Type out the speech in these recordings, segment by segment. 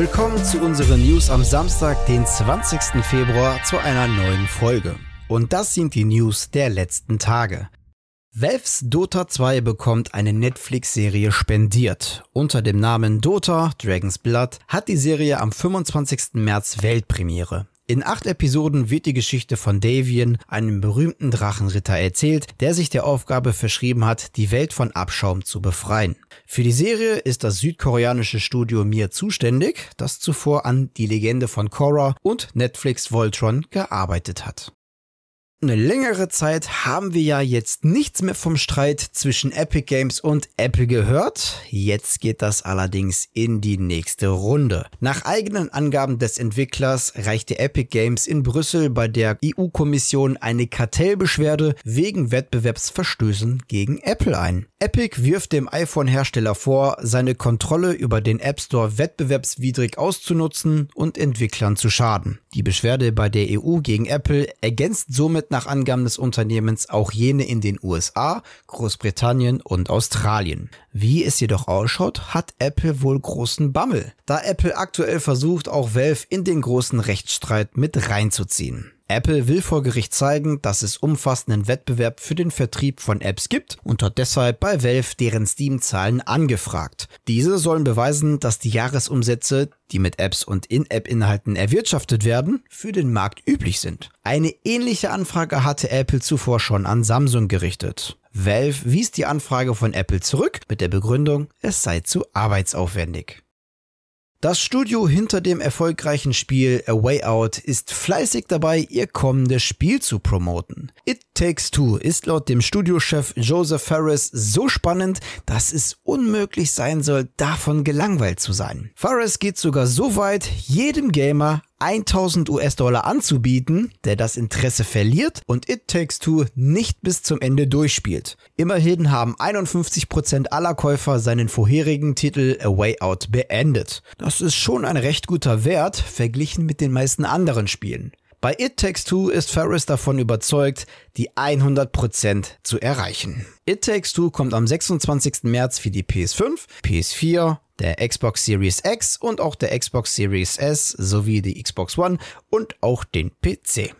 Willkommen zu unseren News am Samstag, den 20. Februar, zu einer neuen Folge. Und das sind die News der letzten Tage. Valves Dota 2 bekommt eine Netflix-Serie spendiert. Unter dem Namen Dota Dragon's Blood hat die Serie am 25. März Weltpremiere. In acht Episoden wird die Geschichte von Davian, einem berühmten Drachenritter, erzählt, der sich der Aufgabe verschrieben hat, die Welt von Abschaum zu befreien. Für die Serie ist das südkoreanische Studio Mir zuständig, das zuvor an Die Legende von Korra und Netflix Voltron gearbeitet hat. Eine längere Zeit haben wir ja jetzt nichts mehr vom Streit zwischen Epic Games und Apple gehört. Jetzt geht das allerdings in die nächste Runde. Nach eigenen Angaben des Entwicklers reichte Epic Games in Brüssel bei der EU-Kommission eine Kartellbeschwerde wegen Wettbewerbsverstößen gegen Apple ein. Epic wirft dem iPhone-Hersteller vor, seine Kontrolle über den App Store wettbewerbswidrig auszunutzen und Entwicklern zu schaden. Die Beschwerde bei der EU gegen Apple ergänzt somit nach Angaben des Unternehmens auch jene in den USA, Großbritannien und Australien. Wie es jedoch ausschaut, hat Apple wohl großen Bammel, da Apple aktuell versucht, auch Valve in den großen Rechtsstreit mit reinzuziehen. Apple will vor Gericht zeigen, dass es umfassenden Wettbewerb für den Vertrieb von Apps gibt und hat deshalb bei Valve deren Steam-Zahlen angefragt. Diese sollen beweisen, dass die Jahresumsätze, die mit Apps und In-App-Inhalten erwirtschaftet werden, für den Markt üblich sind. Eine ähnliche Anfrage hatte Apple zuvor schon an Samsung gerichtet. Valve wies die Anfrage von Apple zurück mit der Begründung, es sei zu arbeitsaufwendig. Das Studio hinter dem erfolgreichen Spiel A Way Out ist fleißig dabei, ihr kommendes Spiel zu promoten. It Takes Two ist laut dem Studiochef Joseph Ferris so spannend, dass es unmöglich sein soll, davon gelangweilt zu sein. Ferris geht sogar so weit, jedem Gamer 1000 US-Dollar anzubieten, der das Interesse verliert und It Takes Two nicht bis zum Ende durchspielt. Immerhin haben 51% aller Käufer seinen vorherigen Titel A Way Out beendet. Das ist schon ein recht guter Wert verglichen mit den meisten anderen Spielen. Bei It Takes Two ist Ferris davon überzeugt, die 100% zu erreichen. It Takes Two kommt am 26. März für die PS5, PS4, der Xbox Series X und auch der Xbox Series S sowie die Xbox One und auch den PC.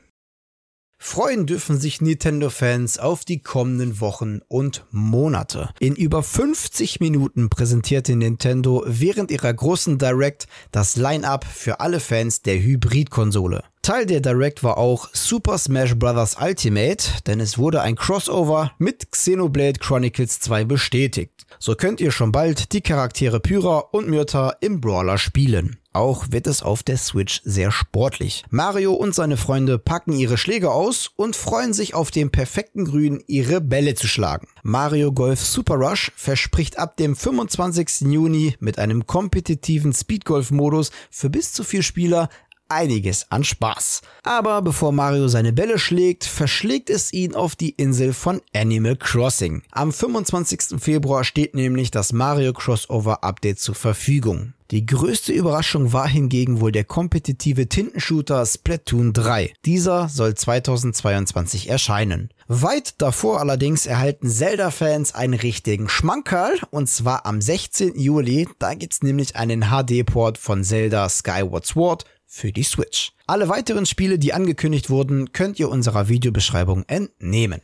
Freuen dürfen sich Nintendo-Fans auf die kommenden Wochen und Monate. In über 50 Minuten präsentierte Nintendo während ihrer großen Direct das Line-up für alle Fans der Hybrid-Konsole. Teil der Direct war auch Super Smash Bros. Ultimate, denn es wurde ein Crossover mit Xenoblade Chronicles 2 bestätigt. So könnt ihr schon bald die Charaktere Pyra und Myrta im Brawler spielen. Auch wird es auf der Switch sehr sportlich. Mario und seine Freunde packen ihre Schläge aus und freuen sich auf dem perfekten Grün ihre Bälle zu schlagen. Mario Golf Super Rush verspricht ab dem 25. Juni mit einem kompetitiven Speedgolf-Modus für bis zu vier Spieler einiges an Spaß. Aber bevor Mario seine Bälle schlägt, verschlägt es ihn auf die Insel von Animal Crossing. Am 25. Februar steht nämlich das Mario Crossover Update zur Verfügung. Die größte Überraschung war hingegen wohl der kompetitive Tintenshooter Splatoon 3. Dieser soll 2022 erscheinen. Weit davor allerdings erhalten Zelda-Fans einen richtigen Schmankerl und zwar am 16. Juli. Da gibt's nämlich einen HD-Port von Zelda Skyward Sword für die Switch. Alle weiteren Spiele, die angekündigt wurden, könnt ihr unserer Videobeschreibung entnehmen.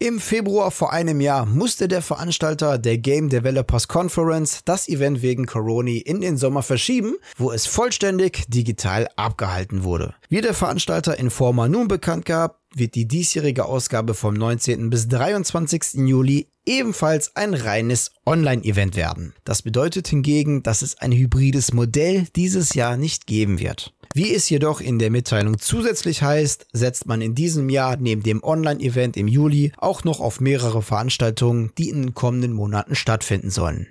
Im Februar vor einem Jahr musste der Veranstalter der Game Developers Conference das Event wegen Corona in den Sommer verschieben, wo es vollständig digital abgehalten wurde. Wie der Veranstalter Informa nun bekannt gab, wird die diesjährige Ausgabe vom 19. bis 23. Juli ebenfalls ein reines Online-Event werden. Das bedeutet hingegen, dass es ein hybrides Modell dieses Jahr nicht geben wird. Wie es jedoch in der Mitteilung zusätzlich heißt, setzt man in diesem Jahr neben dem Online-Event im Juli auch noch auf mehrere Veranstaltungen, die in den kommenden Monaten stattfinden sollen.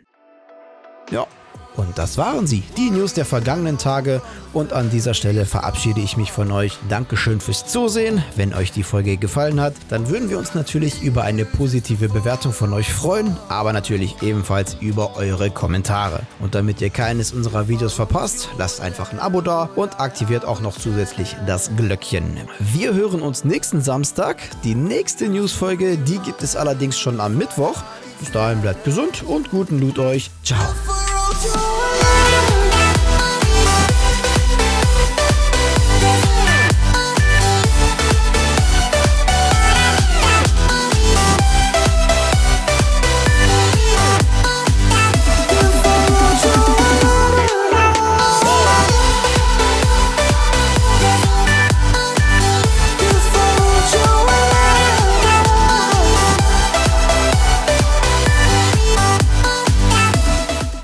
Ja, und das waren sie, die News der vergangenen Tage. Und an dieser Stelle verabschiede ich mich von euch. Dankeschön fürs Zusehen. Wenn euch die Folge gefallen hat, dann würden wir uns natürlich über eine positive Bewertung von euch freuen, aber natürlich ebenfalls über eure Kommentare. Und damit ihr keines unserer Videos verpasst, lasst einfach ein Abo da und aktiviert auch noch zusätzlich das Glöckchen. Wir hören uns nächsten Samstag. Die nächste Newsfolge, die gibt es allerdings schon am Mittwoch. Bis dahin bleibt gesund und guten Loot euch. Ciao. joy.